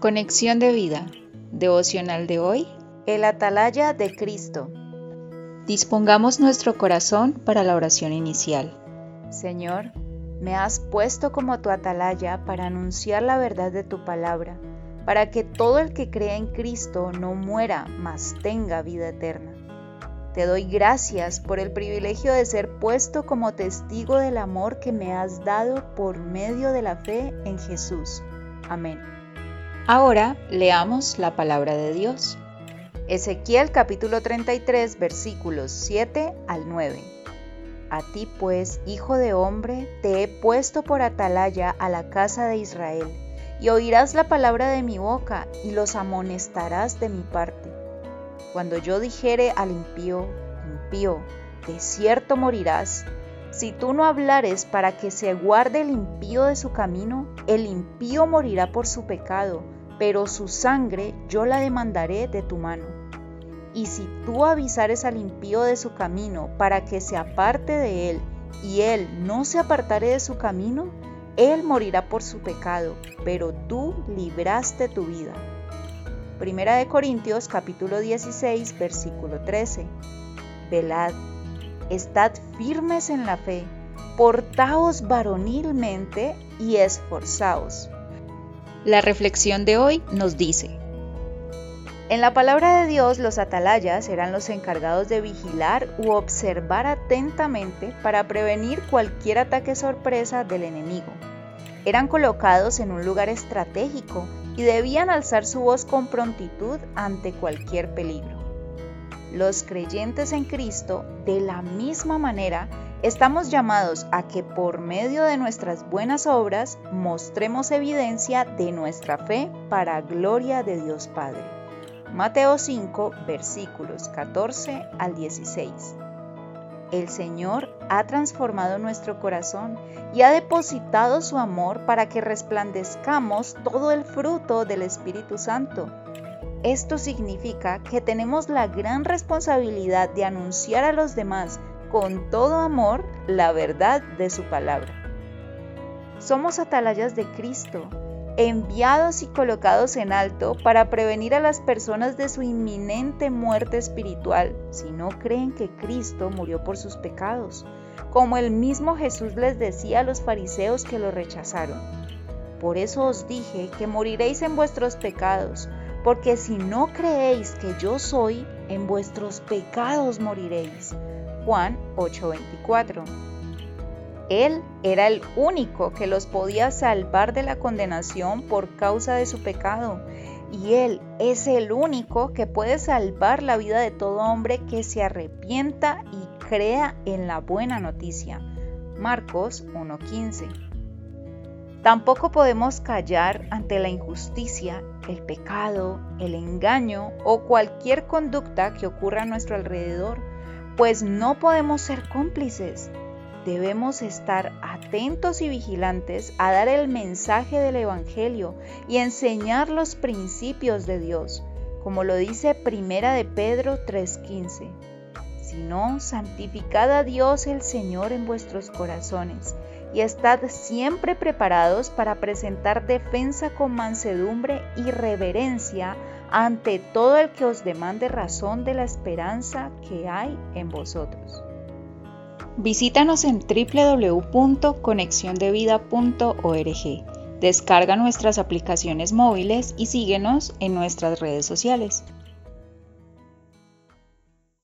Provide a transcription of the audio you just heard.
Conexión de vida. Devocional de hoy. El atalaya de Cristo. Dispongamos nuestro corazón para la oración inicial. Señor, me has puesto como tu atalaya para anunciar la verdad de tu palabra, para que todo el que cree en Cristo no muera, mas tenga vida eterna. Te doy gracias por el privilegio de ser puesto como testigo del amor que me has dado por medio de la fe en Jesús. Amén. Ahora leamos la palabra de Dios. Ezequiel capítulo 33 versículos 7 al 9. A ti pues, hijo de hombre, te he puesto por atalaya a la casa de Israel, y oirás la palabra de mi boca, y los amonestarás de mi parte. Cuando yo dijere al impío, impío, de cierto morirás, si tú no hablares para que se guarde el impío de su camino, el impío morirá por su pecado, pero su sangre yo la demandaré de tu mano. Y si tú avisares al impío de su camino para que se aparte de él, y él no se apartare de su camino, él morirá por su pecado, pero tú libraste tu vida. Primera de Corintios capítulo 16 versículo 13. Velad, estad firmes en la fe, portaos varonilmente y esforzaos. La reflexión de hoy nos dice, en la palabra de Dios, los atalayas eran los encargados de vigilar u observar atentamente para prevenir cualquier ataque sorpresa del enemigo. Eran colocados en un lugar estratégico y debían alzar su voz con prontitud ante cualquier peligro. Los creyentes en Cristo, de la misma manera, estamos llamados a que por medio de nuestras buenas obras mostremos evidencia de nuestra fe para gloria de Dios Padre. Mateo 5, versículos 14 al 16. El Señor ha transformado nuestro corazón y ha depositado su amor para que resplandezcamos todo el fruto del Espíritu Santo. Esto significa que tenemos la gran responsabilidad de anunciar a los demás con todo amor la verdad de su palabra. Somos atalayas de Cristo enviados y colocados en alto para prevenir a las personas de su inminente muerte espiritual si no creen que Cristo murió por sus pecados, como el mismo Jesús les decía a los fariseos que lo rechazaron. Por eso os dije que moriréis en vuestros pecados, porque si no creéis que yo soy, en vuestros pecados moriréis. Juan 8:24 él era el único que los podía salvar de la condenación por causa de su pecado. Y Él es el único que puede salvar la vida de todo hombre que se arrepienta y crea en la buena noticia. Marcos 1.15. Tampoco podemos callar ante la injusticia, el pecado, el engaño o cualquier conducta que ocurra a nuestro alrededor, pues no podemos ser cómplices debemos estar atentos y vigilantes a dar el mensaje del Evangelio y enseñar los principios de Dios, como lo dice Primera de Pedro 3:15. Sino santificad a Dios el Señor en vuestros corazones y estad siempre preparados para presentar defensa con mansedumbre y reverencia ante todo el que os demande razón de la esperanza que hay en vosotros. Visítanos en www.conexiondevida.org. Descarga nuestras aplicaciones móviles y síguenos en nuestras redes sociales.